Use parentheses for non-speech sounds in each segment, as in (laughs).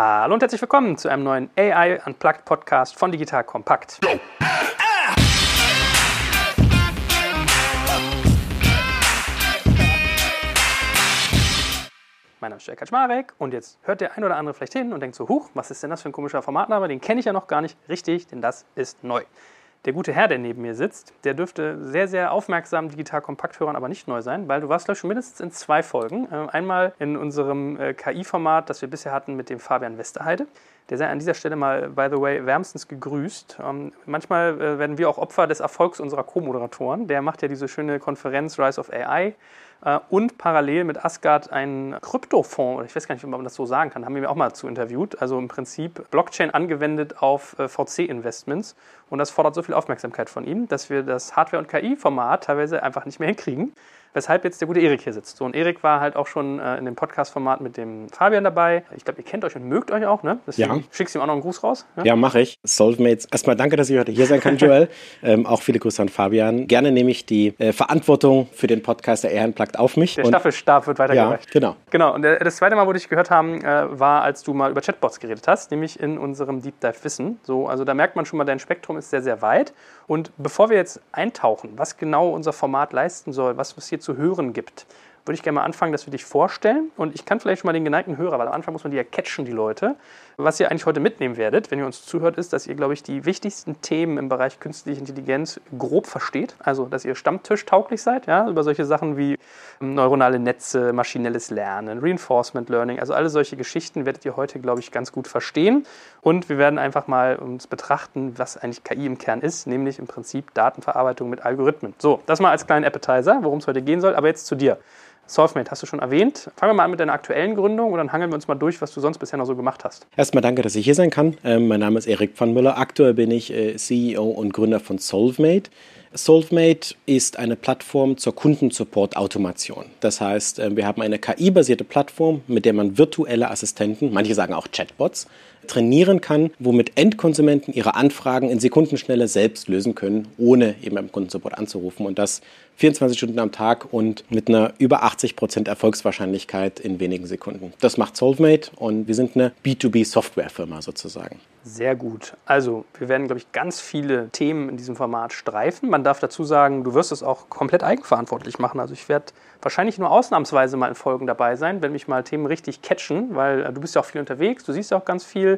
Hallo und herzlich willkommen zu einem neuen AI Unplugged Podcast von Digital Kompakt. Mein Name ist Jörg Kaczmarek und jetzt hört der ein oder andere vielleicht hin und denkt so, huch, was ist denn das für ein komischer Formatname? Den kenne ich ja noch gar nicht richtig, denn das ist neu. Der gute Herr, der neben mir sitzt, der dürfte sehr, sehr aufmerksam digital kompakt hören, aber nicht neu sein, weil du warst, glaube ich, schon mindestens in zwei Folgen. Äh, einmal in unserem äh, KI-Format, das wir bisher hatten mit dem Fabian Westerheide. Der sei an dieser Stelle mal, by the way, wärmstens gegrüßt. Ähm, manchmal äh, werden wir auch Opfer des Erfolgs unserer Co-Moderatoren. Der macht ja diese schöne Konferenz Rise of AI und parallel mit Asgard einen Kryptofonds, ich weiß gar nicht, ob man das so sagen kann, haben wir auch mal zu interviewt. Also im Prinzip Blockchain angewendet auf äh, VC-Investments. Und das fordert so viel Aufmerksamkeit von ihm, dass wir das Hardware- und KI-Format teilweise einfach nicht mehr hinkriegen weshalb jetzt der gute Erik hier sitzt. So, und Erik war halt auch schon äh, in dem Podcast-Format mit dem Fabian dabei. Ich glaube, ihr kennt euch und mögt euch auch, ne? Deswegen ja. Schickst du ihm auch noch einen Gruß raus? Ja, ja mache ich. Solvemates. Erstmal danke, dass ich heute hier sein kann, (laughs) Joel. ähm, auch viele Grüße an Fabian. Gerne nehme ich die äh, Verantwortung für den Podcast der Air Plagt auf mich. Der und, Staffelstab wird weitergereicht. Ja, genau. Genau. Und der, das zweite Mal, wo ich gehört haben, äh, war, als du mal über Chatbots geredet hast, nämlich in unserem Deep Dive Wissen. So, also da merkt man schon mal, dein Spektrum ist sehr, sehr weit. Und bevor wir jetzt eintauchen, was genau unser Format leisten soll, was es hier zu hören gibt, würde ich gerne mal anfangen, dass wir dich vorstellen. Und ich kann vielleicht schon mal den geneigten Hörer, weil am Anfang muss man die ja catchen, die Leute. Was ihr eigentlich heute mitnehmen werdet, wenn ihr uns zuhört, ist, dass ihr, glaube ich, die wichtigsten Themen im Bereich künstliche Intelligenz grob versteht. Also, dass ihr stammtischtauglich seid, ja, über solche Sachen wie ähm, neuronale Netze, maschinelles Lernen, Reinforcement Learning, also alle solche Geschichten werdet ihr heute, glaube ich, ganz gut verstehen. Und wir werden einfach mal uns betrachten, was eigentlich KI im Kern ist, nämlich im Prinzip Datenverarbeitung mit Algorithmen. So, das mal als kleinen Appetizer, worum es heute gehen soll. Aber jetzt zu dir. Solvemate hast du schon erwähnt. Fangen wir mal an mit deiner aktuellen Gründung und dann hangeln wir uns mal durch, was du sonst bisher noch so gemacht hast. Erstmal danke, dass ich hier sein kann. Ähm, mein Name ist Erik van Müller. Aktuell bin ich äh, CEO und Gründer von Solvemate. Solvemate ist eine Plattform zur Kundensupport-Automation. Das heißt, äh, wir haben eine KI-basierte Plattform, mit der man virtuelle Assistenten, manche sagen auch Chatbots, trainieren kann, womit Endkonsumenten ihre Anfragen in Sekundenschnelle selbst lösen können, ohne eben beim Kundensupport anzurufen. Und das 24 Stunden am Tag und mit einer über 80 Prozent Erfolgswahrscheinlichkeit in wenigen Sekunden. Das macht Solvemate und wir sind eine B2B-Softwarefirma sozusagen. Sehr gut. Also, wir werden, glaube ich, ganz viele Themen in diesem Format streifen. Man darf dazu sagen, du wirst es auch komplett eigenverantwortlich machen. Also, ich werde wahrscheinlich nur ausnahmsweise mal in Folgen dabei sein, wenn mich mal Themen richtig catchen, weil äh, du bist ja auch viel unterwegs, du siehst ja auch ganz viel,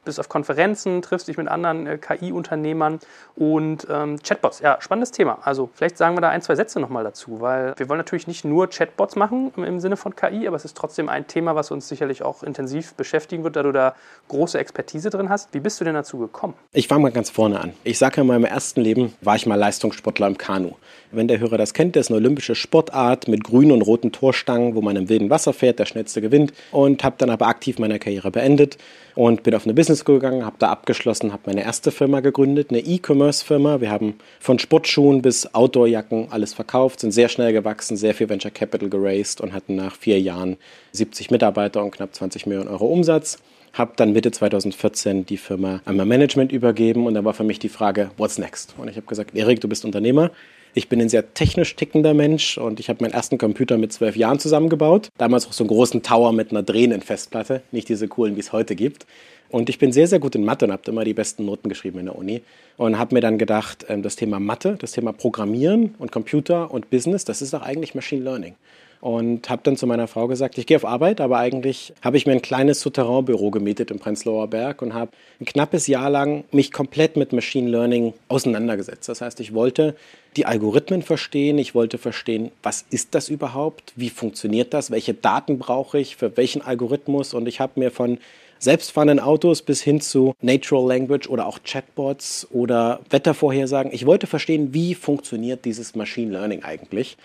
bist auf Konferenzen, triffst dich mit anderen äh, KI-Unternehmern und ähm, Chatbots. Ja, spannendes Thema. Also, vielleicht sagen wir da ein, zwei Sätze nochmal dazu, weil wir wollen natürlich nicht nur Chatbots machen im, Sinne von KI, aber es ist trotzdem ein Thema, was uns sicherlich auch intensiv beschäftigen wird, da du da große Expertise drin hast. Wie bist du denn dazu gekommen? Ich fange mal ganz vorne an. Ich sage ja, in meinem ersten Leben war ich mal Leistungssportler im Kanu. Wenn der Hörer das kennt, das ist eine olympische Sportart mit grünen und roten Torstangen, wo man im wilden Wasser fährt, der schnellste gewinnt. Und habe dann aber aktiv meine Karriere beendet und bin auf eine Business School gegangen, habe da abgeschlossen, habe meine erste Firma gegründet, eine E-Commerce-Firma. Wir haben von Sportschuhen bis Outdoorjacken alles verkauft, sind sehr schnell gewachsen, sehr viel Venture Capital geraced und hatten nach vier Jahren 70 Mitarbeiter und knapp 20 Millionen Euro Umsatz habe dann Mitte 2014 die Firma an mein Management übergeben und dann war für mich die Frage, what's next? Und ich habe gesagt, Erik, du bist Unternehmer. Ich bin ein sehr technisch tickender Mensch und ich habe meinen ersten Computer mit zwölf Jahren zusammengebaut. Damals auch so einen großen Tower mit einer drehenden Festplatte, nicht diese coolen, wie es heute gibt. Und ich bin sehr, sehr gut in Mathe und habe immer die besten Noten geschrieben in der Uni. Und habe mir dann gedacht, ähm, das Thema Mathe, das Thema Programmieren und Computer und Business, das ist doch eigentlich Machine Learning und habe dann zu meiner Frau gesagt, ich gehe auf Arbeit, aber eigentlich habe ich mir ein kleines Souterrainbüro gemietet im Prenzlauer Berg und habe ein knappes Jahr lang mich komplett mit Machine Learning auseinandergesetzt. Das heißt, ich wollte die Algorithmen verstehen, ich wollte verstehen, was ist das überhaupt, wie funktioniert das, welche Daten brauche ich für welchen Algorithmus und ich habe mir von selbstfahrenden Autos bis hin zu Natural Language oder auch Chatbots oder Wettervorhersagen. Ich wollte verstehen, wie funktioniert dieses Machine Learning eigentlich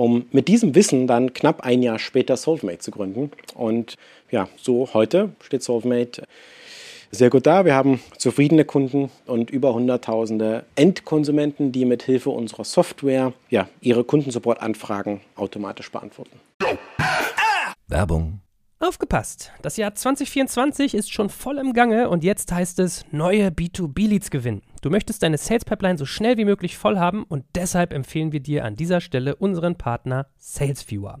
um mit diesem Wissen dann knapp ein Jahr später Solvemate zu gründen. Und ja, so heute steht Solvemate sehr gut da. Wir haben zufriedene Kunden und über hunderttausende Endkonsumenten, die mit Hilfe unserer Software ja, ihre Kundensupport-Anfragen automatisch beantworten. Werbung Aufgepasst! Das Jahr 2024 ist schon voll im Gange und jetzt heißt es neue B2B-Leads gewinnen. Du möchtest deine Sales Pipeline so schnell wie möglich voll haben und deshalb empfehlen wir dir an dieser Stelle unseren Partner SalesViewer.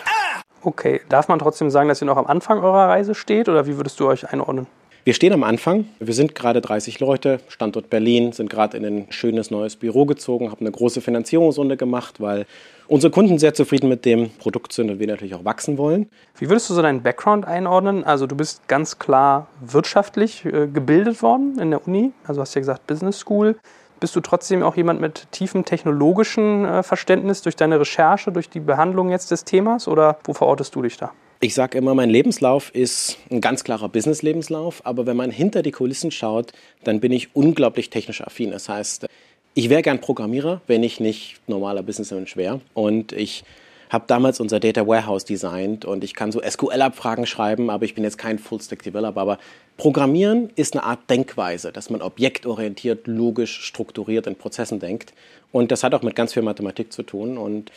Okay, darf man trotzdem sagen, dass ihr noch am Anfang eurer Reise steht oder wie würdest du euch einordnen? Wir stehen am Anfang. Wir sind gerade 30 Leute, Standort Berlin, sind gerade in ein schönes neues Büro gezogen, haben eine große Finanzierungsrunde gemacht, weil unsere Kunden sehr zufrieden mit dem Produkt sind und wir natürlich auch wachsen wollen. Wie würdest du so deinen Background einordnen? Also du bist ganz klar wirtschaftlich äh, gebildet worden in der Uni, also hast ja gesagt Business School. Bist du trotzdem auch jemand mit tiefem technologischen äh, Verständnis durch deine Recherche, durch die Behandlung jetzt des Themas oder wo verortest du dich da? Ich sage immer, mein Lebenslauf ist ein ganz klarer Business-Lebenslauf, aber wenn man hinter die Kulissen schaut, dann bin ich unglaublich technisch affin. Das heißt, ich wäre gern Programmierer, wenn ich nicht normaler Businessmensch wäre. Und ich habe damals unser Data Warehouse designt und ich kann so SQL-Abfragen schreiben, aber ich bin jetzt kein Full-Stack-Developer. Aber Programmieren ist eine Art Denkweise, dass man objektorientiert, logisch, strukturiert in Prozessen denkt. Und das hat auch mit ganz viel Mathematik zu tun. Und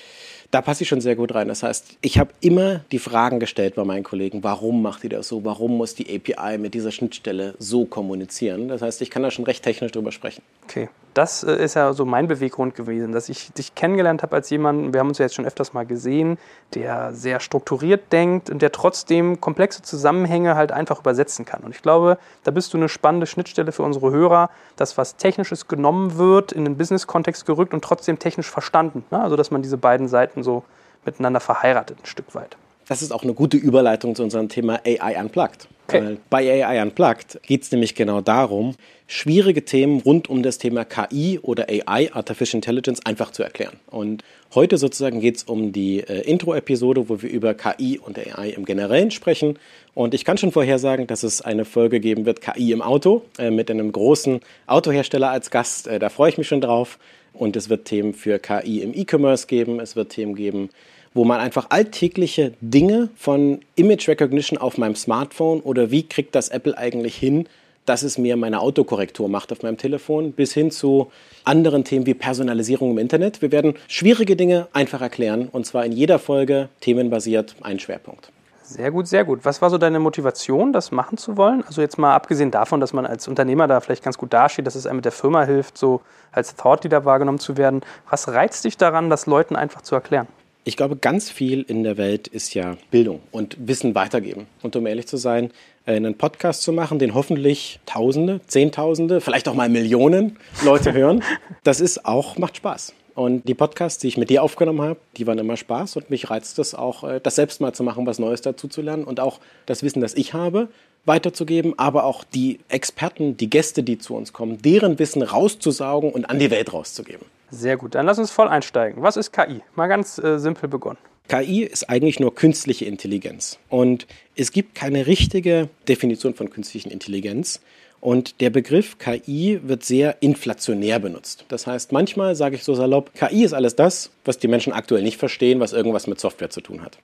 da passe ich schon sehr gut rein. Das heißt, ich habe immer die Fragen gestellt bei meinen Kollegen, warum macht ihr das so? Warum muss die API mit dieser Schnittstelle so kommunizieren? Das heißt, ich kann da schon recht technisch drüber sprechen. Okay, das äh, ist ja so mein Beweggrund gewesen, dass ich dich kennengelernt habe als jemand, wir haben uns ja jetzt schon öfters mal gesehen, der sehr strukturiert denkt und der trotzdem komplexe Zusammenhänge halt einfach übersetzen kann. Und ich glaube, da bist du eine spannende Schnittstelle für unsere Hörer, dass was Technisches genommen wird, in den Business-Kontext gerückt und trotzdem technisch verstanden. Ne? Also, dass man diese beiden Seiten so miteinander verheiratet, ein Stück weit. Das ist auch eine gute Überleitung zu unserem Thema AI Unplugged. Okay. bei AI Unplugged geht es nämlich genau darum, schwierige Themen rund um das Thema KI oder AI, Artificial Intelligence, einfach zu erklären. Und heute sozusagen geht es um die äh, Intro-Episode, wo wir über KI und AI im Generellen sprechen. Und ich kann schon vorhersagen, dass es eine Folge geben wird, KI im Auto, äh, mit einem großen Autohersteller als Gast. Äh, da freue ich mich schon drauf. Und es wird Themen für KI im E-Commerce geben. Es wird Themen geben, wo man einfach alltägliche Dinge von Image Recognition auf meinem Smartphone oder wie kriegt das Apple eigentlich hin, dass es mir meine Autokorrektur macht auf meinem Telefon, bis hin zu anderen Themen wie Personalisierung im Internet. Wir werden schwierige Dinge einfach erklären und zwar in jeder Folge themenbasiert ein Schwerpunkt. Sehr gut, sehr gut. Was war so deine Motivation, das machen zu wollen? Also jetzt mal abgesehen davon, dass man als Unternehmer da vielleicht ganz gut dasteht, dass es einem mit der Firma hilft, so als Thought Leader wahrgenommen zu werden. Was reizt dich daran, das Leuten einfach zu erklären? Ich glaube, ganz viel in der Welt ist ja Bildung und Wissen weitergeben. Und um ehrlich zu sein, äh, einen Podcast zu machen, den hoffentlich Tausende, Zehntausende, vielleicht auch mal Millionen Leute (laughs) hören, das ist auch, macht Spaß. Und die Podcasts, die ich mit dir aufgenommen habe, die waren immer Spaß und mich reizt es auch, äh, das selbst mal zu machen, was Neues dazu zu lernen und auch das Wissen, das ich habe, weiterzugeben, aber auch die Experten, die Gäste, die zu uns kommen, deren Wissen rauszusaugen und an die Welt rauszugeben. Sehr gut, dann lass uns voll einsteigen. Was ist KI? Mal ganz äh, simpel begonnen. KI ist eigentlich nur künstliche Intelligenz. Und es gibt keine richtige Definition von künstlichen Intelligenz. Und der Begriff KI wird sehr inflationär benutzt. Das heißt, manchmal sage ich so salopp, KI ist alles das, was die Menschen aktuell nicht verstehen, was irgendwas mit Software zu tun hat.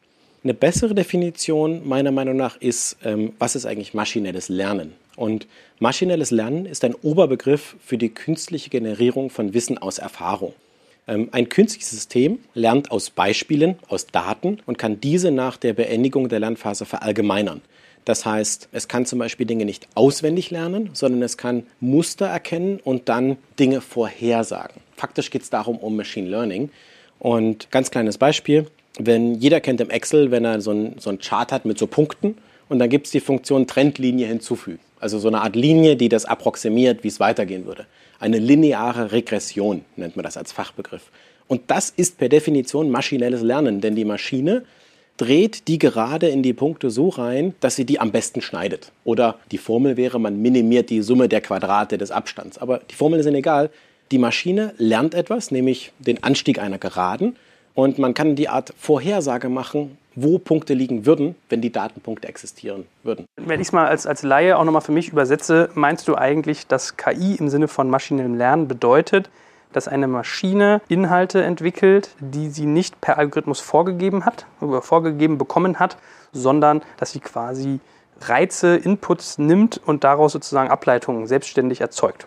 Eine bessere Definition meiner Meinung nach ist, ähm, was ist eigentlich maschinelles Lernen? Und maschinelles Lernen ist ein Oberbegriff für die künstliche Generierung von Wissen aus Erfahrung. Ähm, ein künstliches System lernt aus Beispielen, aus Daten und kann diese nach der Beendigung der Lernphase verallgemeinern. Das heißt, es kann zum Beispiel Dinge nicht auswendig lernen, sondern es kann Muster erkennen und dann Dinge vorhersagen. Faktisch geht es darum um Machine Learning. Und ganz kleines Beispiel, wenn jeder kennt im Excel, wenn er so ein, so Chart hat mit so Punkten und dann gibt es die Funktion Trendlinie hinzufügen. Also so eine Art Linie, die das approximiert, wie es weitergehen würde. Eine lineare Regression nennt man das als Fachbegriff. Und das ist per Definition maschinelles Lernen, denn die Maschine dreht die Gerade in die Punkte so rein, dass sie die am besten schneidet. Oder die Formel wäre, man minimiert die Summe der Quadrate des Abstands. Aber die Formeln sind egal. Die Maschine lernt etwas, nämlich den Anstieg einer Geraden. Und man kann die Art Vorhersage machen, wo Punkte liegen würden, wenn die Datenpunkte existieren würden. Wenn ich es mal als, als Laie auch nochmal für mich übersetze, meinst du eigentlich, dass KI im Sinne von maschinellem Lernen bedeutet, dass eine Maschine Inhalte entwickelt, die sie nicht per Algorithmus vorgegeben hat, oder vorgegeben bekommen hat, sondern dass sie quasi Reize, Inputs nimmt und daraus sozusagen Ableitungen selbstständig erzeugt.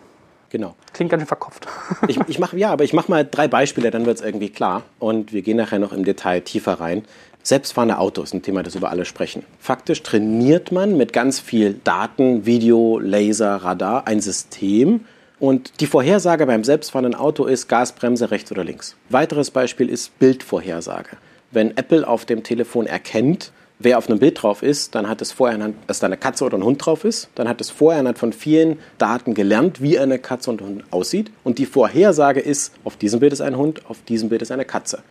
Genau. Klingt ganz schön verkopft. (laughs) Ich, ich mach, ja, aber ich mache mal drei Beispiele, dann wird es irgendwie klar. Und wir gehen nachher noch im Detail tiefer rein. Selbstfahrende Autos, ein Thema, das über alle sprechen. Faktisch trainiert man mit ganz viel Daten, Video, Laser, Radar ein System, und die Vorhersage beim selbstfahrenden Auto ist Gasbremse rechts oder links. Weiteres Beispiel ist Bildvorhersage. Wenn Apple auf dem Telefon erkennt, wer auf einem Bild drauf ist, dann hat es vorher, dass da eine Katze oder ein Hund drauf ist. Dann hat es vorher anhand von vielen Daten gelernt, wie eine Katze und ein Hund aussieht. Und die Vorhersage ist, auf diesem Bild ist ein Hund, auf diesem Bild ist eine Katze.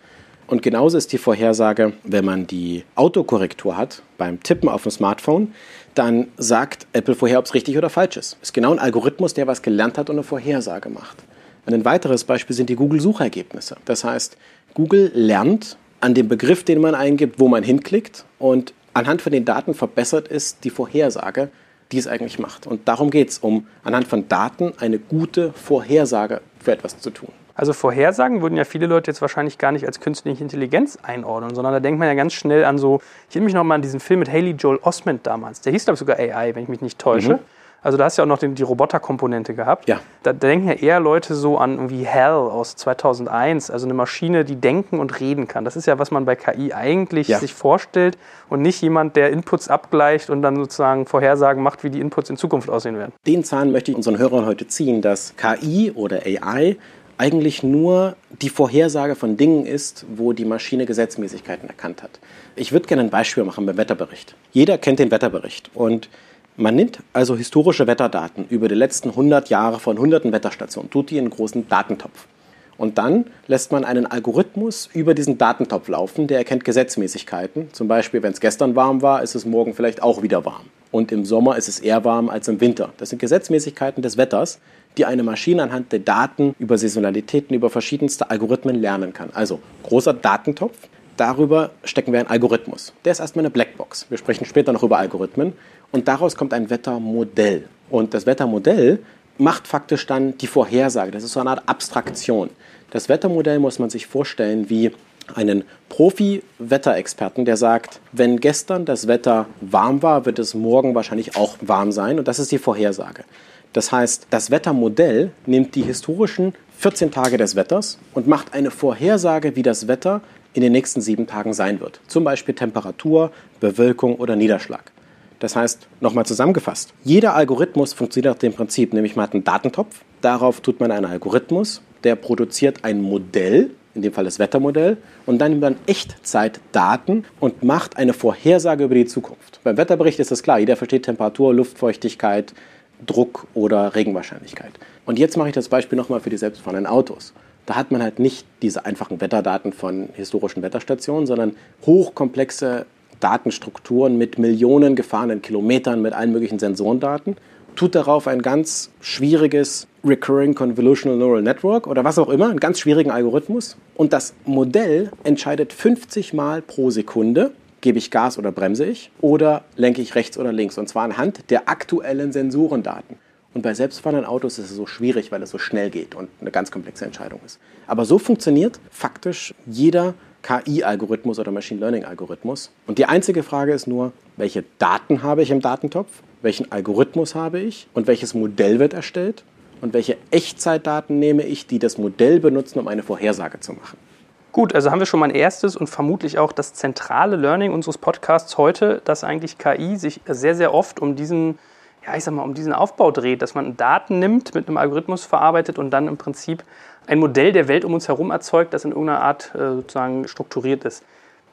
Und genauso ist die Vorhersage, wenn man die Autokorrektur hat beim Tippen auf dem Smartphone, dann sagt Apple vorher, ob es richtig oder falsch ist. Ist genau ein Algorithmus, der was gelernt hat und eine Vorhersage macht. Und ein weiteres Beispiel sind die Google-Suchergebnisse. Das heißt, Google lernt an dem Begriff, den man eingibt, wo man hinklickt und anhand von den Daten verbessert ist die Vorhersage, die es eigentlich macht. Und darum geht es, um anhand von Daten eine gute Vorhersage für etwas zu tun. Also Vorhersagen würden ja viele Leute jetzt wahrscheinlich gar nicht als künstliche Intelligenz einordnen, sondern da denkt man ja ganz schnell an so, ich erinnere mich noch mal an diesen Film mit Haley Joel Osment damals. Der hieß, glaube ich, sogar AI, wenn ich mich nicht täusche. Mhm. Also da hast du ja auch noch die, die Roboterkomponente gehabt. Ja. Da, da, denken ja eher Leute so an irgendwie Hell aus 2001, also eine Maschine, die denken und reden kann. Das ist ja, was man bei KI eigentlich ja. sich vorstellt und nicht jemand, der Inputs abgleicht und dann sozusagen Vorhersagen macht, wie die Inputs in Zukunft aussehen werden. Den Zahn möchte ich unseren Hörern heute ziehen, dass KI oder AI eigentlich nur die Vorhersage von Dingen ist, wo die Maschine Gesetzmäßigkeiten erkannt hat. Ich würde gerne ein Beispiel machen beim Wetterbericht. Jeder kennt den Wetterbericht und man nimmt also historische Wetterdaten über die letzten 100 Jahre von hunderten Wetterstationen, tut die in einen großen Datentopf. Und dann lässt man einen Algorithmus über diesen Datentopf laufen, der erkennt Gesetzmäßigkeiten. Zum Beispiel, wenn es gestern warm war, ist es morgen vielleicht auch wieder warm. Und im Sommer ist es eher warm als im Winter. Das sind Gesetzmäßigkeiten des Wetters, die eine Maschine anhand der Daten über Saisonalitäten, über verschiedenste Algorithmen lernen kann. Also großer Datentopf. Darüber stecken wir einen Algorithmus. Der ist erstmal eine Blackbox. Wir sprechen später noch über Algorithmen. Und daraus kommt ein Wettermodell. Und das Wettermodell macht faktisch dann die Vorhersage. Das ist so eine Art Abstraktion. Das Wettermodell muss man sich vorstellen wie einen Profi-Wetterexperten, der sagt, wenn gestern das Wetter warm war, wird es morgen wahrscheinlich auch warm sein. Und das ist die Vorhersage. Das heißt, das Wettermodell nimmt die historischen 14 Tage des Wetters und macht eine Vorhersage, wie das Wetter in den nächsten sieben Tagen sein wird. Zum Beispiel Temperatur, Bewölkung oder Niederschlag. Das heißt, nochmal zusammengefasst, jeder Algorithmus funktioniert nach dem Prinzip, nämlich man hat einen Datentopf, darauf tut man einen Algorithmus, der produziert ein Modell, in dem Fall das Wettermodell, und dann nimmt man Echtzeitdaten und macht eine Vorhersage über die Zukunft. Beim Wetterbericht ist das klar, jeder versteht Temperatur, Luftfeuchtigkeit, Druck oder Regenwahrscheinlichkeit. Und jetzt mache ich das Beispiel nochmal für die selbstfahrenden Autos. Da hat man halt nicht diese einfachen Wetterdaten von historischen Wetterstationen, sondern hochkomplexe Datenstrukturen mit Millionen gefahrenen Kilometern, mit allen möglichen Sensorendaten, tut darauf ein ganz schwieriges Recurring Convolutional Neural Network oder was auch immer, einen ganz schwierigen Algorithmus. Und das Modell entscheidet 50 Mal pro Sekunde, gebe ich Gas oder bremse ich oder lenke ich rechts oder links. Und zwar anhand der aktuellen Sensorendaten. Und bei selbstfahrenden Autos ist es so schwierig, weil es so schnell geht und eine ganz komplexe Entscheidung ist. Aber so funktioniert faktisch jeder KI-Algorithmus oder Machine Learning-Algorithmus. Und die einzige Frage ist nur, welche Daten habe ich im Datentopf, welchen Algorithmus habe ich und welches Modell wird erstellt und welche Echtzeitdaten nehme ich, die das Modell benutzen, um eine Vorhersage zu machen. Gut, also haben wir schon mal ein erstes und vermutlich auch das zentrale Learning unseres Podcasts heute, dass eigentlich KI sich sehr, sehr oft um diesen, ja, ich sag mal, um diesen Aufbau dreht, dass man Daten nimmt, mit einem Algorithmus verarbeitet und dann im Prinzip ein Modell der Welt um uns herum erzeugt, das in irgendeiner Art äh, sozusagen strukturiert ist.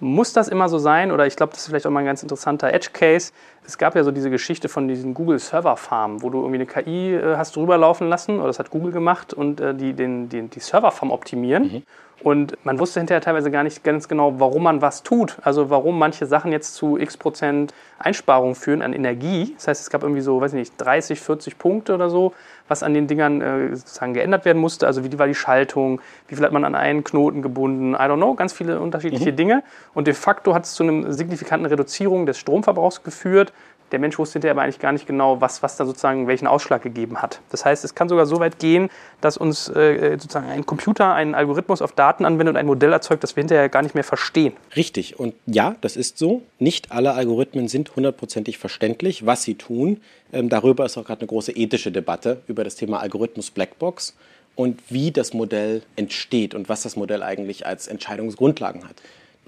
Muss das immer so sein? Oder ich glaube, das ist vielleicht auch mal ein ganz interessanter Edge-Case. Es gab ja so diese Geschichte von diesen Google Server Farm, wo du irgendwie eine KI äh, hast drüber laufen lassen, oder das hat Google gemacht, und äh, die den, die, die Server Farm optimieren. Mhm. Und man wusste hinterher teilweise gar nicht ganz genau, warum man was tut. Also warum manche Sachen jetzt zu x Prozent Einsparung führen an Energie. Das heißt, es gab irgendwie so, weiß ich nicht, 30, 40 Punkte oder so, was an den Dingern äh, sozusagen geändert werden musste. Also wie war die Schaltung, wie viel hat man an einen Knoten gebunden, I don't know, ganz viele unterschiedliche mhm. Dinge. Und de facto hat es zu einer signifikanten Reduzierung des Stromverbrauchs geführt der Mensch wusste hinterher aber eigentlich gar nicht genau, was, was da sozusagen welchen Ausschlag gegeben hat. Das heißt, es kann sogar so weit gehen, dass uns äh, sozusagen ein Computer einen Algorithmus auf Daten anwendet und ein Modell erzeugt, das wir hinterher gar nicht mehr verstehen. Richtig. Und ja, das ist so. Nicht alle Algorithmen sind hundertprozentig verständlich, was sie tun. Ähm, darüber ist auch gerade eine große ethische Debatte über das Thema Algorithmus Blackbox und wie das Modell entsteht und was das Modell eigentlich als Entscheidungsgrundlagen hat.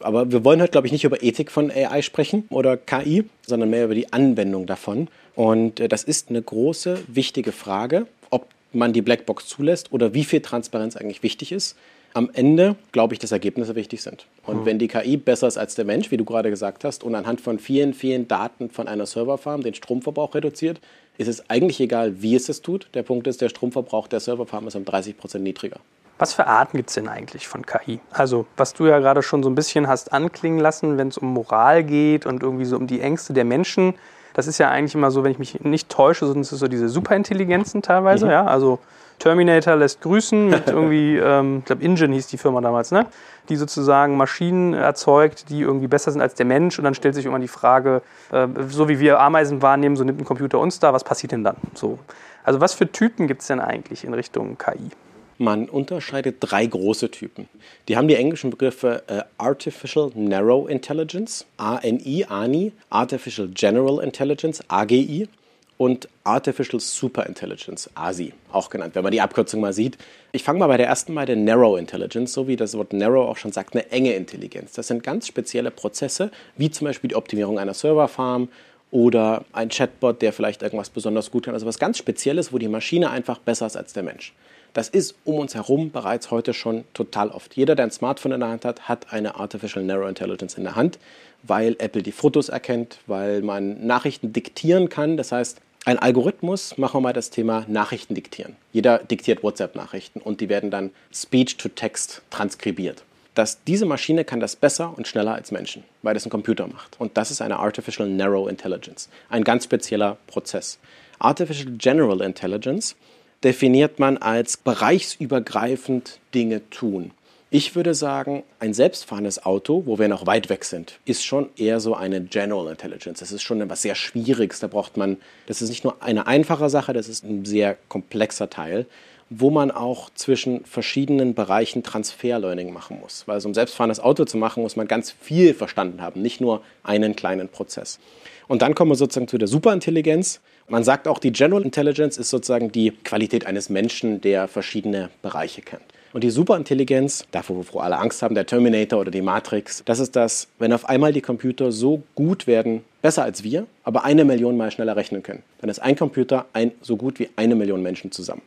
Aber wir wollen heute, glaube ich, nicht über Ethik von AI sprechen oder KI, sondern mehr über die Anwendung davon. Und äh, das ist eine große, wichtige Frage, ob man die Blackbox zulässt oder wie viel Transparenz eigentlich wichtig ist. Am Ende glaube ich, dass Ergebnisse wichtig sind. Und mhm. wenn die KI besser ist als der Mensch, wie du gerade gesagt hast, und anhand von vielen, vielen Daten von einer Serverfarm den Stromverbrauch reduziert, ist es eigentlich egal, wie es es tut. Der Punkt ist, der Stromverbrauch der Serverfarm ist um 30 Prozent niedriger. Was für Arten gibt es denn eigentlich von KI? Also, was du ja gerade schon so ein bisschen hast anklingen lassen, wenn es um Moral geht und irgendwie so um die Ängste der Menschen. Das ist ja eigentlich immer so, wenn ich mich nicht täusche, sind es so diese Superintelligenzen teilweise, mhm. ja. Also Terminator lässt grüßen mit (laughs) irgendwie, ähm, ich glaube, Ingen hieß die Firma damals, ne? Die sozusagen Maschinen erzeugt, die irgendwie besser sind als der Mensch. Und dann stellt sich immer die Frage, äh, so wie wir Ameisen wahrnehmen, so nimmt ein Computer uns da, was passiert denn dann? So. Also was für Typen gibt es denn eigentlich in Richtung KI? Man unterscheidet drei große Typen. Die haben die englischen Begriffe äh, Artificial Narrow Intelligence, ANI, ANI, Artificial General Intelligence, AGI und Artificial Super Intelligence, ASI, auch genannt, wenn man die Abkürzung mal sieht. Ich fange mal bei der ersten bei der Narrow Intelligence, so wie das Wort Narrow auch schon sagt, eine enge Intelligenz. Das sind ganz spezielle Prozesse, wie zum Beispiel die Optimierung einer Serverfarm oder ein Chatbot, der vielleicht irgendwas besonders gut kann. Also was ganz Spezielles, wo die Maschine einfach besser ist als der Mensch. Das ist um uns herum bereits heute schon total oft. Jeder, der ein Smartphone in der Hand hat, hat eine Artificial Narrow Intelligence in der Hand, weil Apple die Fotos erkennt, weil man Nachrichten diktieren kann. Das heißt, ein Algorithmus, machen wir mal das Thema Nachrichten diktieren. Jeder diktiert WhatsApp-Nachrichten und die werden dann Speech-to-Text transkribiert. Dass diese Maschine kann das besser und schneller als Menschen, weil das ein Computer macht. Und das ist eine Artificial Narrow Intelligence, ein ganz spezieller Prozess. Artificial General Intelligence definiert man als bereichsübergreifend Dinge tun. Ich würde sagen, ein selbstfahrendes Auto, wo wir noch weit weg sind, ist schon eher so eine General Intelligence. Das ist schon etwas sehr Schwieriges. Da braucht man, das ist nicht nur eine einfache Sache, das ist ein sehr komplexer Teil, wo man auch zwischen verschiedenen Bereichen Transfer-Learning machen muss. Weil so ein selbstfahrendes Auto zu machen, muss man ganz viel verstanden haben, nicht nur einen kleinen Prozess. Und dann kommen wir sozusagen zu der Superintelligenz. Man sagt auch, die General Intelligence ist sozusagen die Qualität eines Menschen, der verschiedene Bereiche kennt. Und die Superintelligenz, davor, wovor alle Angst haben, der Terminator oder die Matrix, das ist das, wenn auf einmal die Computer so gut werden, besser als wir, aber eine Million Mal schneller rechnen können. Dann ist ein Computer ein, so gut wie eine Million Menschen zusammen.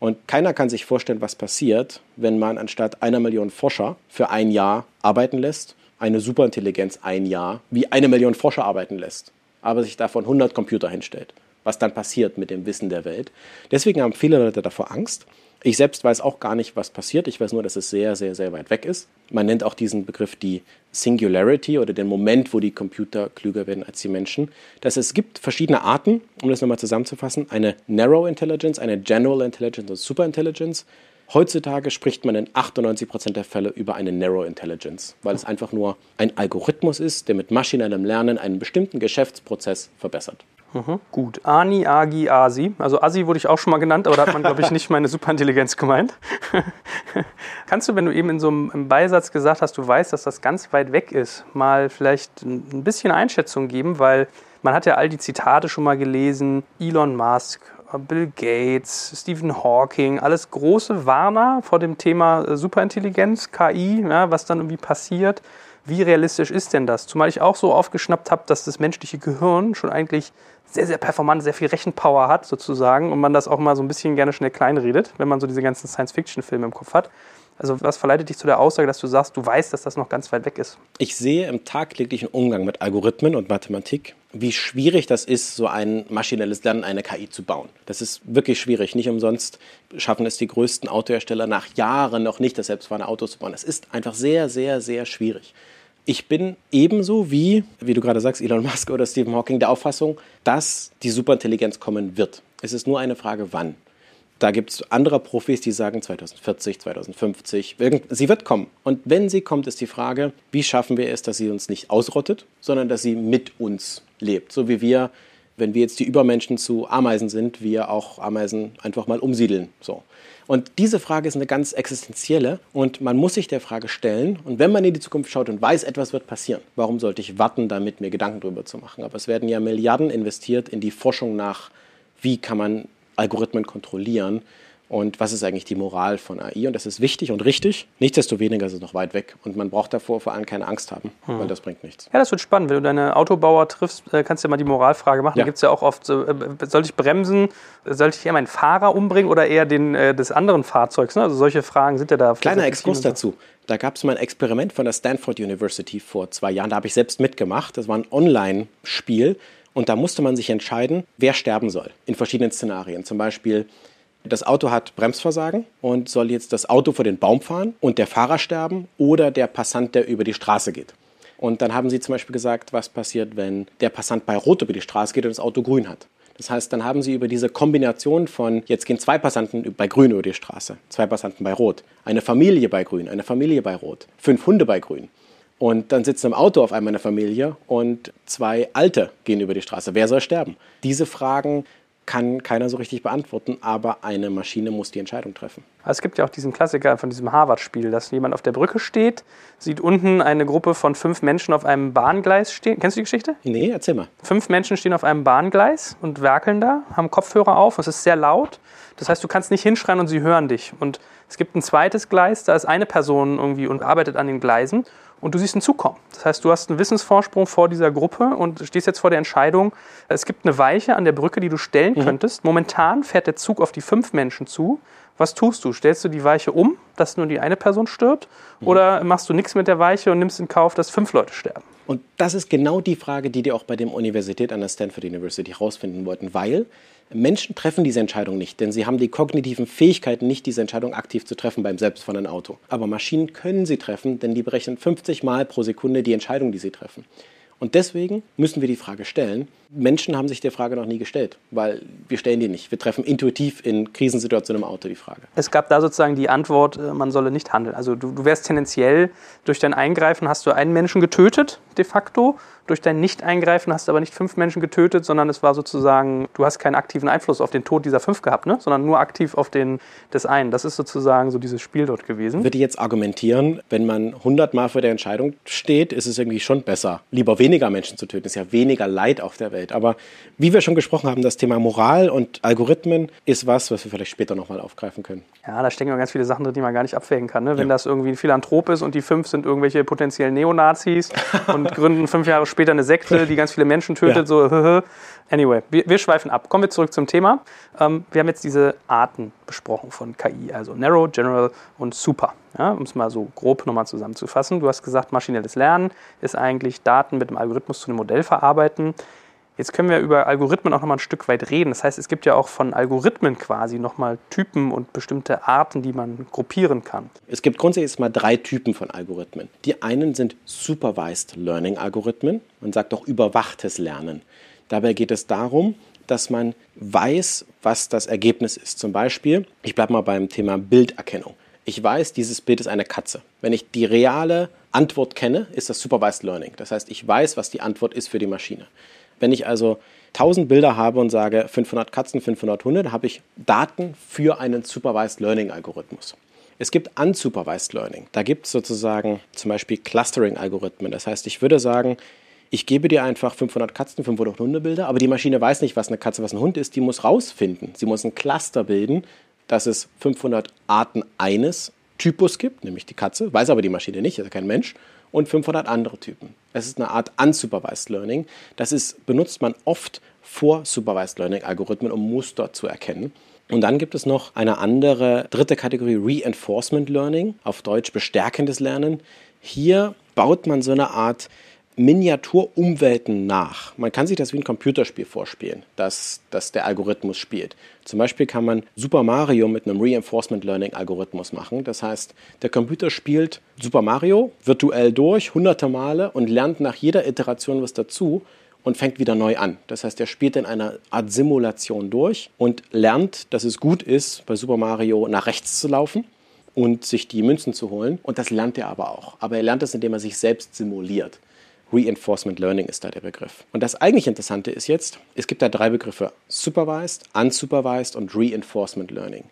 Und keiner kann sich vorstellen, was passiert, wenn man anstatt einer Million Forscher für ein Jahr arbeiten lässt, eine Superintelligenz ein Jahr wie eine Million Forscher arbeiten lässt, aber sich davon 100 Computer hinstellt was dann passiert mit dem Wissen der Welt. Deswegen haben viele Leute davor Angst. Ich selbst weiß auch gar nicht, was passiert. Ich weiß nur, dass es sehr, sehr, sehr weit weg ist. Man nennt auch diesen Begriff die Singularity oder den Moment, wo die Computer klüger werden als die Menschen. Dass es gibt verschiedene Arten, um das nochmal zusammenzufassen. Eine Narrow Intelligence, eine General Intelligence und Super Intelligence. Heutzutage spricht man in 98% der Fälle über eine Narrow Intelligence, weil es einfach nur ein Algorithmus ist, der mit maschinellem Lernen einen bestimmten Geschäftsprozess verbessert. Mhm, gut. Ani, Agi, Asi. Also Asi wurde ich auch schon mal genannt, aber da hat man, glaube ich, (laughs) nicht meine Superintelligenz gemeint. Kannst du, wenn du eben in so einem Beisatz gesagt hast, du weißt, dass das ganz weit weg ist, mal vielleicht ein bisschen Einschätzung geben, weil man hat ja all die Zitate schon mal gelesen, Elon Musk, Bill Gates, Stephen Hawking, alles große Warner vor dem Thema Superintelligenz, KI, ja, was dann irgendwie passiert. Wie realistisch ist denn das? Zumal ich auch so aufgeschnappt habe, dass das menschliche Gehirn schon eigentlich sehr, sehr performant, sehr viel Rechenpower hat sozusagen und man das auch mal so ein bisschen gerne schnell kleinredet, wenn man so diese ganzen Science-Fiction-Filme im Kopf hat. Also was verleitet dich zu der Aussage, dass du sagst, du weißt, dass das noch ganz weit weg ist? Ich sehe im tagtäglichen Umgang mit Algorithmen und Mathematik, wie schwierig das ist, so ein maschinelles Lernen, eine KI zu bauen. Das ist wirklich schwierig. Nicht umsonst schaffen es die größten Autohersteller nach Jahren noch nicht, das selbstfahrende Auto zu bauen. Es ist einfach sehr, sehr, sehr schwierig. Ich bin ebenso wie, wie du gerade sagst, Elon Musk oder Stephen Hawking der Auffassung, dass die Superintelligenz kommen wird. Es ist nur eine Frage, wann. Da gibt es andere Profis, die sagen 2040, 2050, sie wird kommen. Und wenn sie kommt, ist die Frage, wie schaffen wir es, dass sie uns nicht ausrottet, sondern dass sie mit uns lebt. So wie wir, wenn wir jetzt die Übermenschen zu Ameisen sind, wir auch Ameisen einfach mal umsiedeln. So. Und diese Frage ist eine ganz existenzielle und man muss sich der Frage stellen. Und wenn man in die Zukunft schaut und weiß, etwas wird passieren, warum sollte ich warten, damit mir Gedanken darüber zu machen? Aber es werden ja Milliarden investiert in die Forschung nach, wie kann man Algorithmen kontrollieren und was ist eigentlich die Moral von AI. Und das ist wichtig und richtig. Nichtsdestoweniger ist es noch weit weg. Und man braucht davor vor allem keine Angst haben, hm. weil das bringt nichts. Ja, das wird spannend. Wenn du deine Autobauer triffst, äh, kannst du ja mal die Moralfrage machen. Ja. Da gibt es ja auch oft so, äh, soll ich bremsen, soll ich eher meinen Fahrer umbringen oder eher den äh, des anderen Fahrzeugs? Ne? Also solche Fragen sind ja da. Kleiner Exkurs dazu. Da gab es mal ein Experiment von der Stanford University vor zwei Jahren. Da habe ich selbst mitgemacht. Das war ein Online-Spiel. Und da musste man sich entscheiden, wer sterben soll in verschiedenen Szenarien. Zum Beispiel, das Auto hat Bremsversagen und soll jetzt das Auto vor den Baum fahren und der Fahrer sterben oder der Passant, der über die Straße geht. Und dann haben sie zum Beispiel gesagt, was passiert, wenn der Passant bei Rot über die Straße geht und das Auto grün hat. Das heißt, dann haben sie über diese Kombination von, jetzt gehen zwei Passanten bei Grün über die Straße, zwei Passanten bei Rot, eine Familie bei Grün, eine Familie bei Rot, fünf Hunde bei Grün. Und dann sitzt im Auto auf einmal eine Familie und zwei Alte gehen über die Straße. Wer soll sterben? Diese Fragen kann keiner so richtig beantworten, aber eine Maschine muss die Entscheidung treffen. Es gibt ja auch diesen Klassiker von diesem Harvard-Spiel, dass jemand auf der Brücke steht, sieht unten eine Gruppe von fünf Menschen auf einem Bahngleis stehen. Kennst du die Geschichte? Nee, erzähl mal. Fünf Menschen stehen auf einem Bahngleis und werkeln da, haben Kopfhörer auf, es ist sehr laut. Das heißt, du kannst nicht hinschreien und sie hören dich. Und es gibt ein zweites Gleis, da ist eine Person irgendwie und arbeitet an den Gleisen und du siehst einen Zug kommen. Das heißt, du hast einen Wissensvorsprung vor dieser Gruppe und stehst jetzt vor der Entscheidung, es gibt eine Weiche an der Brücke, die du stellen mhm. könntest. Momentan fährt der Zug auf die fünf Menschen zu. Was tust du? Stellst du die Weiche um, dass nur die eine Person stirbt? Mhm. Oder machst du nichts mit der Weiche und nimmst in Kauf, dass fünf Leute sterben? Und das ist genau die Frage, die die auch bei der Universität an der Stanford University herausfinden wollten, weil Menschen treffen diese Entscheidung nicht, denn sie haben die kognitiven Fähigkeiten, nicht diese Entscheidung aktiv zu treffen beim selbstfahrenden Auto. Aber Maschinen können sie treffen, denn die berechnen 50 Mal pro Sekunde die Entscheidung, die sie treffen. Und deswegen müssen wir die Frage stellen. Menschen haben sich der Frage noch nie gestellt, weil wir stellen die nicht. Wir treffen intuitiv in Krisensituationen im Auto die Frage. Es gab da sozusagen die Antwort, äh, man solle nicht handeln. Also du, du wärst tendenziell durch dein Eingreifen hast du einen Menschen getötet, de facto. Durch dein Nicht-Eingreifen hast du aber nicht fünf Menschen getötet, sondern es war sozusagen, du hast keinen aktiven Einfluss auf den Tod dieser fünf gehabt, ne? sondern nur aktiv auf den des einen. Das ist sozusagen so dieses Spiel dort gewesen. Würde ich jetzt argumentieren, wenn man hundertmal vor der Entscheidung steht, ist es irgendwie schon besser, lieber weniger Menschen zu töten. Es ist ja weniger Leid auf der Welt. Aber wie wir schon gesprochen haben, das Thema Moral und Algorithmen ist was, was wir vielleicht später nochmal aufgreifen können. Ja, da stecken ja ganz viele Sachen drin, die man gar nicht abwägen kann. Ne? Wenn ja. das irgendwie ein Philanthrop ist und die fünf sind irgendwelche potenziellen Neonazis (laughs) und gründen fünf Jahre später eine Sekte, die ganz viele Menschen tötet, ja. so. (laughs) Anyway, wir, wir, schweifen ab. Kommen wir zurück zum Thema. Ähm, wir haben jetzt diese Arten besprochen von KI, also Narrow, General und Super. Ja, um es mal so grob nochmal zusammenzufassen. Du hast gesagt, maschinelles Lernen ist eigentlich Daten mit einem Algorithmus zu einem Modell verarbeiten. Jetzt können wir über Algorithmen auch noch mal ein Stück weit reden. Das heißt, es gibt ja auch von Algorithmen quasi noch mal Typen und bestimmte Arten, die man gruppieren kann. Es gibt grundsätzlich mal drei Typen von Algorithmen. Die einen sind Supervised Learning Algorithmen. Man sagt auch überwachtes Lernen. Dabei geht es darum, dass man weiß, was das Ergebnis ist. Zum Beispiel, ich bleibe mal beim Thema Bilderkennung. Ich weiß, dieses Bild ist eine Katze. Wenn ich die reale Antwort kenne, ist das Supervised Learning. Das heißt, ich weiß, was die Antwort ist für die Maschine. Wenn ich also 1000 Bilder habe und sage 500 Katzen, 500 Hunde, dann habe ich Daten für einen Supervised Learning Algorithmus. Es gibt Unsupervised Learning. Da gibt es sozusagen zum Beispiel Clustering-Algorithmen. Das heißt, ich würde sagen, ich gebe dir einfach 500 Katzen, 500 Hundebilder, aber die Maschine weiß nicht, was eine Katze, was ein Hund ist. Die muss rausfinden. Sie muss ein Cluster bilden, dass es 500 Arten eines Typus gibt, nämlich die Katze, weiß aber die Maschine nicht, ist kein Mensch und 500 andere Typen. Es ist eine Art Unsupervised Learning. Das ist, benutzt man oft vor Supervised Learning Algorithmen, um Muster zu erkennen. Und dann gibt es noch eine andere dritte Kategorie Reinforcement Learning, auf Deutsch bestärkendes Lernen. Hier baut man so eine Art Miniaturumwelten nach. Man kann sich das wie ein Computerspiel vorspielen, das, das der Algorithmus spielt. Zum Beispiel kann man Super Mario mit einem Reinforcement Learning Algorithmus machen. Das heißt, der Computer spielt Super Mario virtuell durch, hunderte Male und lernt nach jeder Iteration was dazu und fängt wieder neu an. Das heißt, er spielt in einer Art Simulation durch und lernt, dass es gut ist, bei Super Mario nach rechts zu laufen und sich die Münzen zu holen. Und das lernt er aber auch. Aber er lernt das, indem er sich selbst simuliert. Reinforcement Learning ist da der Begriff. Und das eigentlich Interessante ist jetzt, es gibt da drei Begriffe: Supervised, Unsupervised und Reinforcement Learning.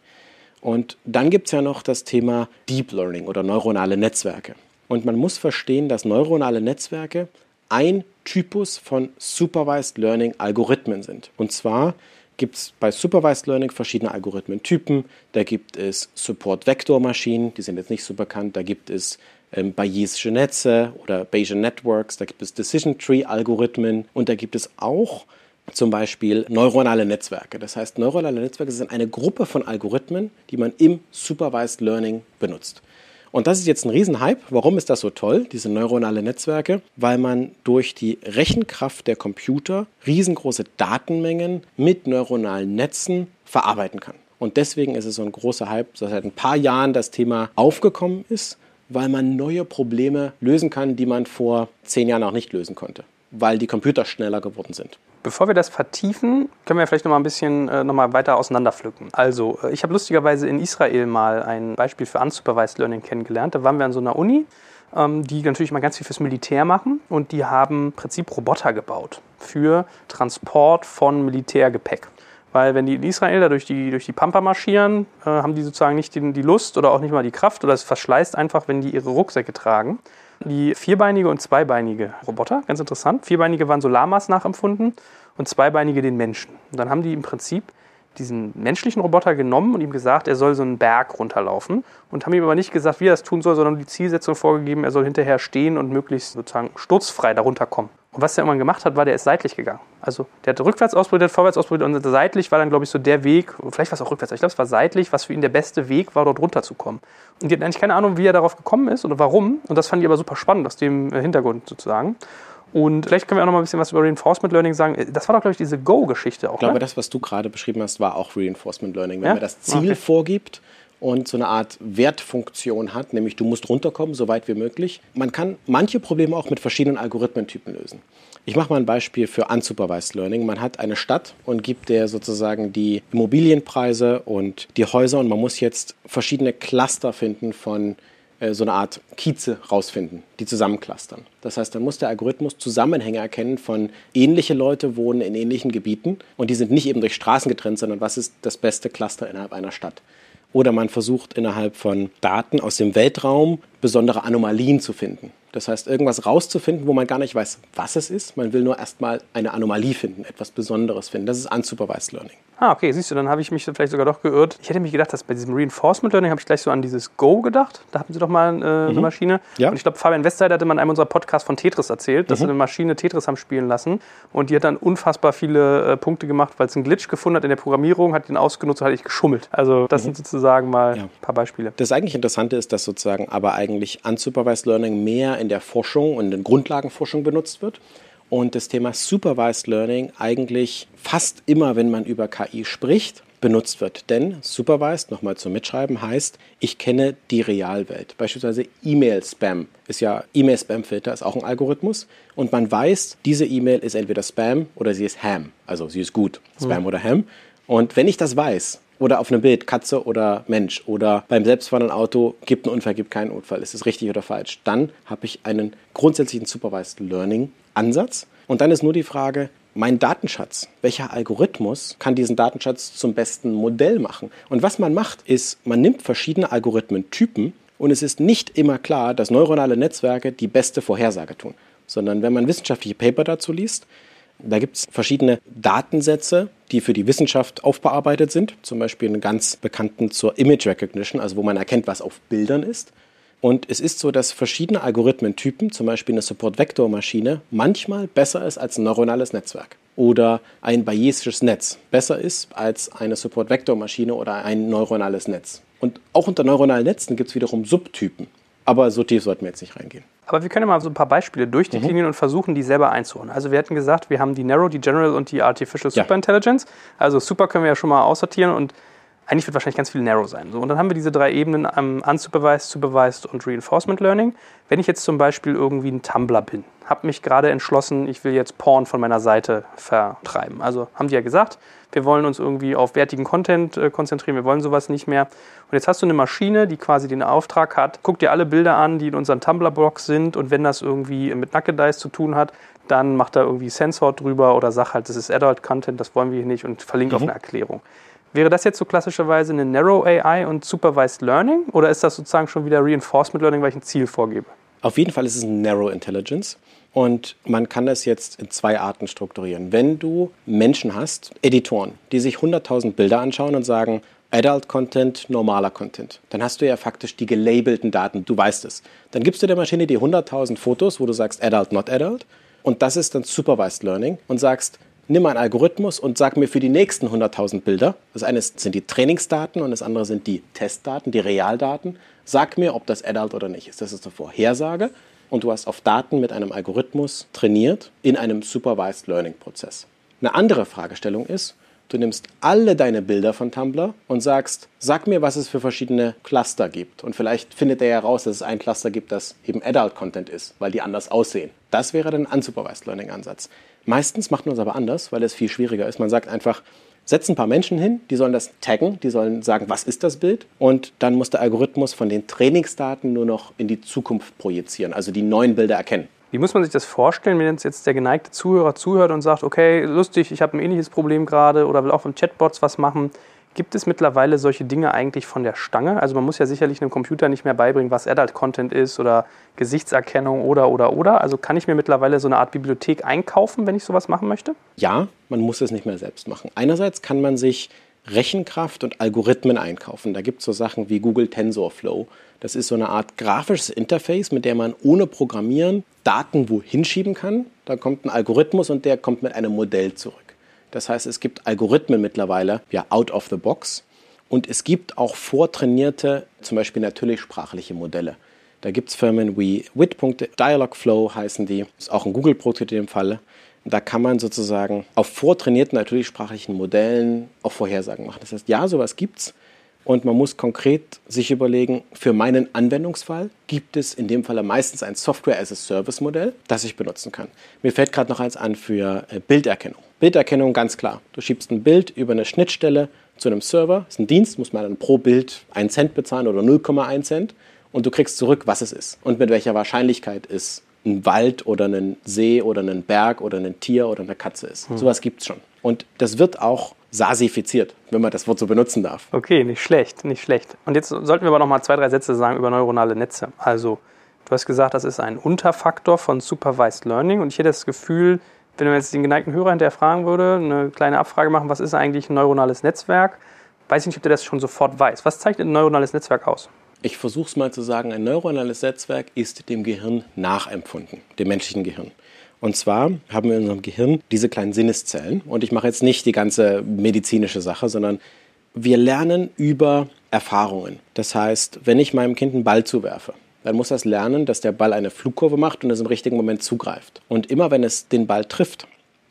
Und dann gibt es ja noch das Thema Deep Learning oder neuronale Netzwerke. Und man muss verstehen, dass neuronale Netzwerke ein Typus von Supervised Learning Algorithmen sind. Und zwar gibt es bei Supervised Learning verschiedene Algorithmentypen. Da gibt es Support-Vektor-Maschinen, die sind jetzt nicht so bekannt. Da gibt es ähm, Bayesische Netze oder Bayesian Networks. Da gibt es Decision Tree-Algorithmen. Und da gibt es auch zum Beispiel neuronale Netzwerke. Das heißt, neuronale Netzwerke sind eine Gruppe von Algorithmen, die man im Supervised Learning benutzt. Und das ist jetzt ein Riesenhype. Warum ist das so toll, diese neuronale Netzwerke? Weil man durch die Rechenkraft der Computer riesengroße Datenmengen mit neuronalen Netzen verarbeiten kann. Und deswegen ist es so ein großer Hype, dass seit ein paar Jahren das Thema aufgekommen ist, weil man neue Probleme lösen kann, die man vor zehn Jahren auch nicht lösen konnte, weil die Computer schneller geworden sind. Bevor wir das vertiefen, können wir vielleicht noch mal ein bisschen äh, noch mal weiter auseinanderpflücken. Also, äh, ich habe lustigerweise in Israel mal ein Beispiel für Unsupervised Learning kennengelernt. Da waren wir an so einer Uni, ähm, die natürlich mal ganz viel fürs Militär machen und die haben im Prinzip Roboter gebaut für Transport von Militärgepäck. Weil wenn die in Israel da durch die, durch die Pampa marschieren, äh, haben die sozusagen nicht die, die Lust oder auch nicht mal die Kraft oder es verschleißt einfach, wenn die ihre Rucksäcke tragen die vierbeinige und zweibeinige Roboter, ganz interessant. Vierbeinige waren so Lamas nachempfunden und zweibeinige den Menschen. Und dann haben die im Prinzip diesen menschlichen Roboter genommen und ihm gesagt, er soll so einen Berg runterlaufen und haben ihm aber nicht gesagt, wie er das tun soll, sondern die Zielsetzung vorgegeben, er soll hinterher stehen und möglichst sozusagen sturzfrei darunter kommen. Und was er irgendwann gemacht hat, war, der ist seitlich gegangen. Also der hat rückwärts ausprobiert, vorwärts ausprobiert und seitlich war dann, glaube ich, so der Weg, vielleicht war es auch rückwärts, ich glaube, es war seitlich, was für ihn der beste Weg war, dort runterzukommen. Und die hatten eigentlich keine Ahnung, wie er darauf gekommen ist oder warum. Und das fand ich aber super spannend aus dem äh, Hintergrund sozusagen. Und vielleicht können wir auch noch mal ein bisschen was über Reinforcement Learning sagen. Das war doch, glaube ich, diese Go-Geschichte auch. Ich glaube, ne? das, was du gerade beschrieben hast, war auch Reinforcement Learning. Wenn Ja? man das Ziel Okay. vorgibt und so eine Art Wertfunktion hat, nämlich du musst runterkommen, so weit wie möglich. Man kann manche Probleme auch mit verschiedenen Algorithmentypen lösen. Ich mache mal ein Beispiel für Unsupervised Learning. Man hat eine Stadt und gibt der sozusagen die Immobilienpreise und die Häuser und man muss jetzt verschiedene Cluster finden von äh, so eine Art Kieze rausfinden, die zusammenclustern. Das heißt, dann muss der Algorithmus Zusammenhänge erkennen von ähnliche Leute wohnen in ähnlichen Gebieten und die sind nicht eben durch Straßen getrennt, sondern was ist das beste Cluster innerhalb einer Stadt. Oder man versucht innerhalb von Daten aus dem Weltraum besondere Anomalien zu finden. Das heißt, irgendwas rauszufinden, wo man gar nicht weiß, was es ist. Man will nur erstmal eine Anomalie finden, etwas Besonderes finden. Das ist Unsupervised Learning. Ah, okay, siehst du, dann habe ich mich vielleicht sogar doch geirrt. Ich hätte mich gedacht, dass bei diesem Reinforcement Learning habe ich gleich so an dieses Go gedacht. Da hatten sie doch mal äh, eine Maschine. Mhm. Ja. Mhm. Und ich glaube, Fabian Westseid hatte mal in einem unserer Podcasts von Tetris erzählt, dass sie eine Maschine Tetris haben spielen lassen. Und die hat dann unfassbar viele äh, Punkte gemacht, weil es einen Glitch gefunden hat in der Programmierung, hat den ausgenutzt und hat ich geschummelt. Also, das sind sozusagen mal Mhm. Ja. ein paar Beispiele. Das eigentlich Interessante ist, dass sozusagen aber eigentlich Unsupervised Learning mehr in der Forschung und in Grundlagenforschung benutzt wird. Und das Thema Supervised Learning eigentlich fast immer, wenn man über KI spricht, benutzt wird. Denn Supervised, nochmal zum Mitschreiben, heißt, ich kenne die Realwelt. Beispielsweise E-Mail-Spam ist ja, E-Mail-Spam-Filter ist auch ein Algorithmus. Und man weiß, diese E-Mail ist entweder Spam oder sie ist Ham. Also sie ist gut, Spam oder Ham. Und wenn ich das weiß, oder auf einem Bild Katze oder Mensch. Oder beim selbstfahrenden Auto gibt einen Unfall, gibt keinen Unfall, ist es richtig oder falsch, dann habe ich einen grundsätzlichen Supervised Learning Ansatz. Und dann ist nur die Frage, mein Datenschatz, welcher Algorithmus kann diesen Datenschatz zum besten Modell machen? Und was man macht, ist, man nimmt verschiedene Algorithmentypen und es ist nicht immer klar, dass neuronale Netzwerke die beste Vorhersage tun, sondern wenn man wissenschaftliche Paper dazu liest, da gibt es verschiedene Datensätze, die für die Wissenschaft aufbearbeitet sind. Zum Beispiel einen ganz bekannten zur Image Recognition, also wo man erkennt, was auf Bildern ist. Und es ist so, dass verschiedene Algorithmentypen, zum Beispiel eine Support-Vektor-Maschine, manchmal besser ist als ein neuronales Netzwerk. oder ein bayesisches Netz besser ist als eine Support-Vektor-Maschine oder ein neuronales Netz. Und auch unter neuronalen Netzen gibt es wiederum Subtypen. Aber so tief sollten wir jetzt nicht reingehen. Aber wir können mal so ein paar Beispiele durchdeklinieren mhm. und versuchen, die selber einzuholen. Also wir hatten gesagt, wir haben die Narrow, die General und die Artificial Superintelligence. Ja. Also Super können wir ja schon mal aussortieren und eigentlich wird wahrscheinlich ganz viel Narrow sein. So, und dann haben wir diese drei Ebenen ähm, Unsupervised, Supervised und Reinforcement Learning. Wenn ich jetzt zum Beispiel irgendwie ein Tumblr bin, habe mich gerade entschlossen, ich will jetzt Porn von meiner Seite vertreiben. Also haben die ja gesagt, wir wollen uns irgendwie auf wertigen Content äh, konzentrieren, wir wollen sowas nicht mehr. Und jetzt hast du eine Maschine, die quasi den Auftrag hat, guck dir alle Bilder an, die in unseren Tumblr-Blocks sind und wenn das irgendwie mit Nackedeiß zu tun hat, dann macht da irgendwie Sensor drüber oder sagt halt, das ist Adult Content, das wollen wir hier nicht und verlinkt mhm. auf eine Erklärung. Wäre das jetzt so klassischerweise eine Narrow AI und Supervised Learning oder ist das sozusagen schon wieder Reinforcement Learning, weil ich ein Ziel vorgebe? Auf jeden Fall ist es ein Narrow Intelligence und man kann das jetzt in zwei Arten strukturieren. Wenn du Menschen hast, Editoren, die sich 100.000 Bilder anschauen und sagen, Adult Content, normaler Content. Dann hast du ja faktisch die gelabelten Daten, du weißt es. Dann gibst du der Maschine die 100.000 Fotos, wo du sagst Adult, not Adult. Und das ist dann Supervised Learning und sagst, nimm einen Algorithmus und sag mir für die nächsten 100.000 Bilder, das eine sind die Trainingsdaten und das andere sind die Testdaten, die Realdaten, sag mir, ob das Adult oder nicht ist. Das ist eine Vorhersage und du hast auf Daten mit einem Algorithmus trainiert in einem Supervised Learning Prozess. Eine andere Fragestellung ist, du nimmst alle deine Bilder von Tumblr und sagst, sag mir, was es für verschiedene Cluster gibt. Und vielleicht findet er ja raus, dass es ein Cluster gibt, das eben Adult Content ist, weil die anders aussehen. Das wäre dann ein Unsupervised Learning Ansatz. Meistens macht man es aber anders, weil es viel schwieriger ist. Man sagt einfach, setzt ein paar Menschen hin, die sollen das taggen, die sollen sagen, was ist das Bild? Und dann muss der Algorithmus von den Trainingsdaten nur noch in die Zukunft projizieren, also die neuen Bilder erkennen. Wie muss man sich das vorstellen, wenn jetzt der geneigte Zuhörer zuhört und sagt, okay, lustig, ich habe ein ähnliches Problem gerade oder will auch von Chatbots was machen? Gibt es mittlerweile solche Dinge eigentlich von der Stange? Also man muss ja sicherlich einem Computer nicht mehr beibringen, was Adult-Content ist oder Gesichtserkennung oder oder oder. Also kann ich mir mittlerweile so eine Art Bibliothek einkaufen, wenn ich sowas machen möchte? Ja, man muss es nicht mehr selbst machen. Einerseits kann man sich Rechenkraft und Algorithmen einkaufen. Da gibt es so Sachen wie Google TensorFlow. Das ist so eine Art grafisches Interface, mit der man ohne Programmieren Daten wohin schieben kann. Da kommt ein Algorithmus und der kommt mit einem Modell zurück. Das heißt, es gibt Algorithmen mittlerweile, ja, out of the box. Und es gibt auch vortrainierte, zum Beispiel natürlich sprachliche Modelle. Da gibt es Firmen wie Wit. Dialogflow heißen die, ist auch ein Google-Produkt in dem Falle. Da kann man sozusagen auf vortrainierten, natürlich sprachlichen Modellen auch Vorhersagen machen. Das heißt, ja, sowas gibt's. Und man muss konkret sich überlegen, für meinen Anwendungsfall gibt es in dem Fall meistens ein Software-as-a-Service-Modell, das ich benutzen kann. Mir fällt gerade noch eins an für äh, Bilderkennung. Bilderkennung ganz klar. Du schiebst ein Bild über eine Schnittstelle zu einem Server, das ist ein Dienst, muss man dann pro Bild 1 Cent bezahlen oder 0,1 Cent und du kriegst zurück, was es ist und mit welcher Wahrscheinlichkeit es ein Wald oder ein See oder ein Berg oder ein Tier oder eine Katze ist. Hm. Sowas gibt es schon. Und das wird auch sasifiziert, wenn man das Wort so benutzen darf. Okay, nicht schlecht, nicht schlecht. Und jetzt sollten wir aber noch mal zwei, drei Sätze sagen über neuronale Netze. Also, du hast gesagt, das ist ein Unterfaktor von Supervised Learning und ich hätte das Gefühl, wenn man jetzt den geneigten Hörer hinterher fragen würde, eine kleine Abfrage machen, was ist eigentlich ein neuronales Netzwerk, weiß ich nicht, ob der das schon sofort weiß. Was zeichnet ein neuronales Netzwerk aus? Ich versuche es mal zu sagen, ein neuronales Netzwerk ist dem Gehirn nachempfunden, dem menschlichen Gehirn. Und zwar haben wir in unserem Gehirn diese kleinen Sinneszellen. Und ich mache jetzt nicht die ganze medizinische Sache, sondern wir lernen über Erfahrungen. Das heißt, wenn ich meinem Kind einen Ball zuwerfe, dann muss es lernen, dass der Ball eine Flugkurve macht und es im richtigen Moment zugreift. Und immer wenn es den Ball trifft,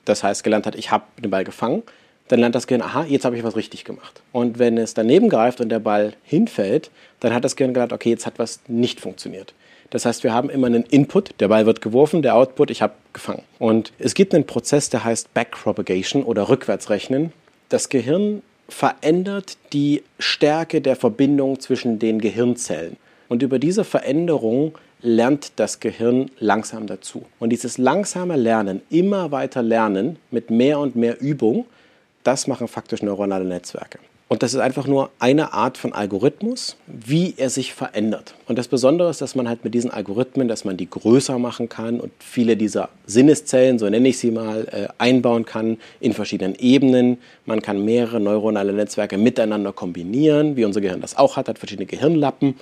das heißt gelernt hat, ich habe den Ball gefangen, dann lernt das Gehirn, aha, jetzt habe ich was richtig gemacht. Und wenn es daneben greift und der Ball hinfällt, dann hat das Gehirn gelernt, okay, jetzt hat was nicht funktioniert. Das heißt, wir haben immer einen Input, der Ball wird geworfen, der Output, ich habe gefangen. Und es gibt einen Prozess, der heißt Backpropagation oder Rückwärtsrechnen. Das Gehirn verändert die Stärke der Verbindung zwischen den Gehirnzellen. Und über diese Veränderung lernt das Gehirn langsam dazu. Und dieses langsame Lernen, immer weiter Lernen mit mehr und mehr Übung, das machen faktisch neuronale Netzwerke. Und das ist einfach nur eine Art von Algorithmus, wie er sich verändert. Und das Besondere ist, dass man halt mit diesen Algorithmen, dass man die größer machen kann und viele dieser Sinneszellen, so nenne ich sie mal, äh, einbauen kann in verschiedenen Ebenen. Man kann mehrere neuronale Netzwerke miteinander kombinieren, wie unser Gehirn das auch hat, hat verschiedene Gehirnlappen.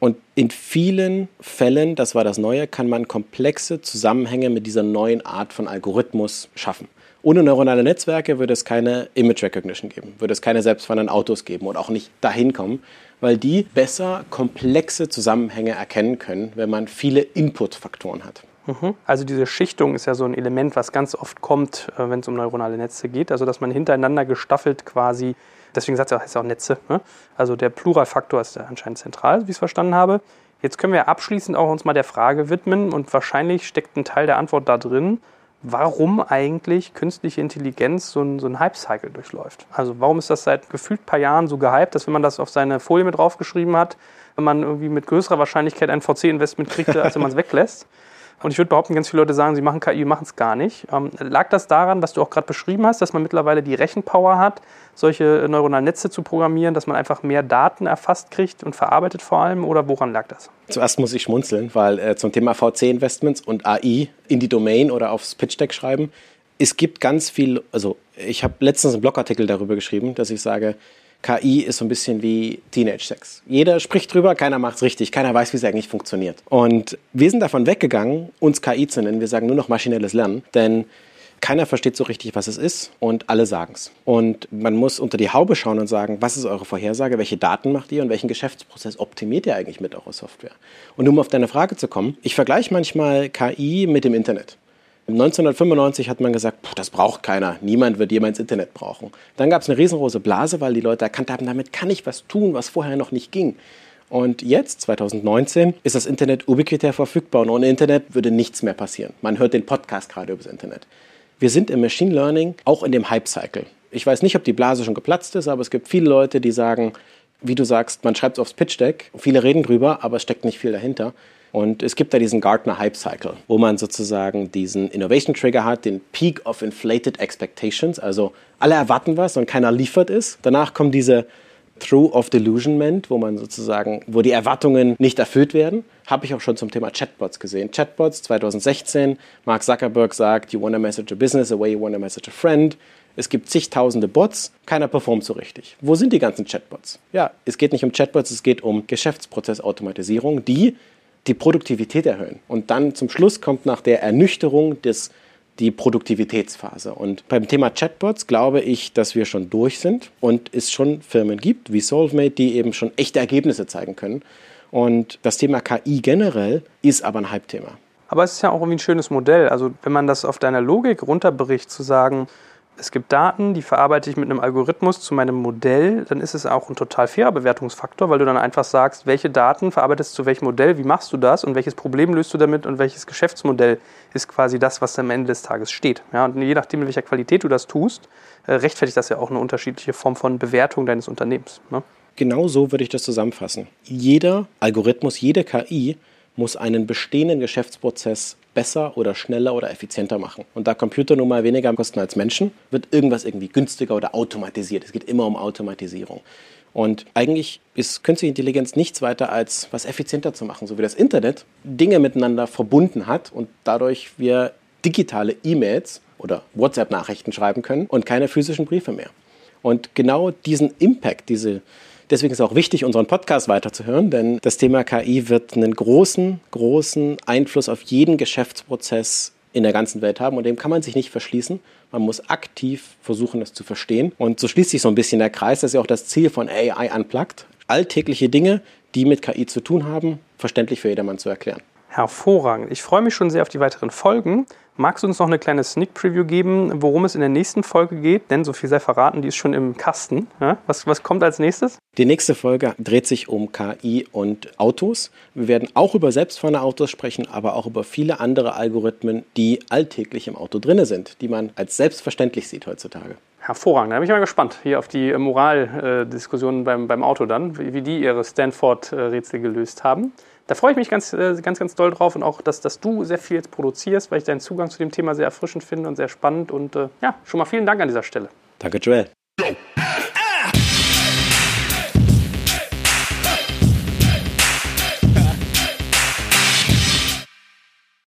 Und in vielen Fällen, das war das Neue, kann man komplexe Zusammenhänge mit dieser neuen Art von Algorithmus schaffen. Ohne neuronale Netzwerke würde es keine Image Recognition geben, würde es keine selbstfahrenden Autos geben und auch nicht dahin kommen, weil die besser komplexe Zusammenhänge erkennen können, wenn man viele Input-Faktoren hat. Mhm. Also diese Schichtung ist ja so ein Element, was ganz oft kommt, äh, wenn es um neuronale Netze geht. Also dass man hintereinander gestaffelt quasi, deswegen sagt es heißt auch Netze. Ne? Also der Pluralfaktor ist ja anscheinend zentral, wie ich es verstanden habe. Jetzt können wir abschließend auch uns mal der Frage widmen und wahrscheinlich steckt ein Teil der Antwort da drin, warum eigentlich künstliche Intelligenz so ein, so ein Hype-Cycle durchläuft. Also warum ist das seit gefühlt ein paar Jahren so gehypt, dass wenn man das auf seine Folie mit draufgeschrieben hat, wenn man irgendwie mit größerer Wahrscheinlichkeit ein VC-Investment kriegt, als wenn man es (laughs) weglässt. Und ich würde behaupten, ganz viele Leute sagen, sie machen KI, machen es gar nicht. Ähm, lag das daran, was du auch gerade beschrieben hast, dass man mittlerweile die Rechenpower hat, solche neuronalen Netze zu programmieren, dass man einfach mehr Daten erfasst kriegt und verarbeitet vor allem? Oder woran lag das? Zuerst muss ich schmunzeln, weil äh, zum Thema VC-Investments und AI in die Domain oder aufs Pitch-Deck schreiben, es gibt ganz viel, also ich habe letztens einen Blogartikel darüber geschrieben, dass ich sage, KI ist so ein bisschen wie Teenage-Sex. Jeder spricht drüber, keiner macht es richtig, keiner weiß, wie es eigentlich funktioniert. Und wir sind davon weggegangen, uns KI zu nennen. Wir sagen nur noch maschinelles Lernen, denn keiner versteht so richtig, was es ist und alle sagen es. Und man muss unter die Haube schauen und sagen, was ist eure Vorhersage, welche Daten macht ihr und welchen Geschäftsprozess optimiert ihr eigentlich mit eurer Software? Und um auf deine Frage zu kommen, ich vergleiche manchmal KI mit dem Internet. 1995 hat man gesagt, das braucht keiner, niemand wird jemals Internet brauchen. Dann gab es eine riesengroße Blase, weil die Leute erkannt haben, damit kann ich was tun, was vorher noch nicht ging. Und jetzt, 2019, ist das Internet ubiquitär verfügbar und ohne Internet würde nichts mehr passieren. Man hört den Podcast gerade über das Internet. Wir sind im Machine Learning auch in dem Hype-Cycle. Ich weiß nicht, ob die Blase schon geplatzt ist, aber es gibt viele Leute, die sagen, wie du sagst, man schreibt es aufs Pitch-Deck, viele reden drüber, aber es steckt nicht viel dahinter. Und es gibt da diesen Gartner Hype Cycle, wo man sozusagen diesen Innovation Trigger hat, den Peak of Inflated Expectations. Also alle erwarten was und keiner liefert es. Danach kommt diese Through of Delusionment, wo man sozusagen, wo die Erwartungen nicht erfüllt werden. Habe ich auch schon zum Thema Chatbots gesehen. Chatbots 2016. Mark Zuckerberg sagt, you want to message a business the way you want to message a friend. Es gibt zigtausende Bots, keiner performt so richtig. Wo sind die ganzen Chatbots? Ja, es geht nicht um Chatbots, es geht um Geschäftsprozessautomatisierung, die die Produktivität erhöhen. Und dann zum Schluss kommt nach der Ernüchterung des, die Produktivitätsphase. Und beim Thema Chatbots glaube ich, dass wir schon durch sind und es schon Firmen gibt, wie Solvemate, die eben schon echte Ergebnisse zeigen können. Und das Thema KI generell ist aber ein Hype-Thema. Aber es ist ja auch irgendwie ein schönes Modell. Also wenn man das auf deiner Logik runterbricht, zu sagen, es gibt Daten, die verarbeite ich mit einem Algorithmus zu meinem Modell, dann ist es auch ein total fairer Bewertungsfaktor, weil du dann einfach sagst, welche Daten verarbeitest du zu welchem Modell, wie machst du das und welches Problem löst du damit und welches Geschäftsmodell ist quasi das, was am Ende des Tages steht. Ja, und je nachdem, in welcher Qualität du das tust, äh, rechtfertigt das ja auch eine unterschiedliche Form von Bewertung deines Unternehmens. Ne? Genau so würde ich das zusammenfassen. Jeder Algorithmus, jede KI muss einen bestehenden Geschäftsprozess besser oder schneller oder effizienter machen. Und da Computer nun mal weniger kosten als Menschen, wird irgendwas irgendwie günstiger oder automatisiert. Es geht immer um Automatisierung. Und eigentlich ist künstliche Intelligenz nichts weiter als was effizienter zu machen, so wie das Internet Dinge miteinander verbunden hat und dadurch wir digitale E-Mails oder WhatsApp-Nachrichten schreiben können und keine physischen Briefe mehr. Und genau diesen Impact, diese, Deswegen ist es auch wichtig, unseren Podcast weiterzuhören, denn das Thema KI wird einen großen, großen Einfluss auf jeden Geschäftsprozess in der ganzen Welt haben und dem kann man sich nicht verschließen. Man muss aktiv versuchen, es zu verstehen. Und so schließt sich so ein bisschen der Kreis. Das ist ja auch das Ziel von AI Unplugged. Alltägliche Dinge, die mit KI zu tun haben, verständlich für jedermann zu erklären. Hervorragend. Ich freue mich schon sehr auf die weiteren Folgen. Magst du uns noch eine kleine Sneak Preview geben, worum es in der nächsten Folge geht? Denn so viel sei verraten, die ist schon im Kasten. Ja? Was, was kommt als nächstes? Die nächste Folge dreht sich um KI und Autos. Wir werden auch über selbstfahrende Autos sprechen, aber auch über viele andere Algorithmen, die alltäglich im Auto drin sind, die man als selbstverständlich sieht heutzutage. Hervorragend. Da bin ich mal gespannt hier auf die Moraldiskussionen beim, beim Auto dann, wie die ihre Stanford-Rätsel gelöst haben. Da freue ich mich ganz, äh, ganz, ganz doll drauf und auch, dass, dass du sehr viel jetzt produzierst, weil ich deinen Zugang zu dem Thema sehr erfrischend finde und sehr spannend. Und äh, ja, schon mal vielen Dank an dieser Stelle. Danke, Joel.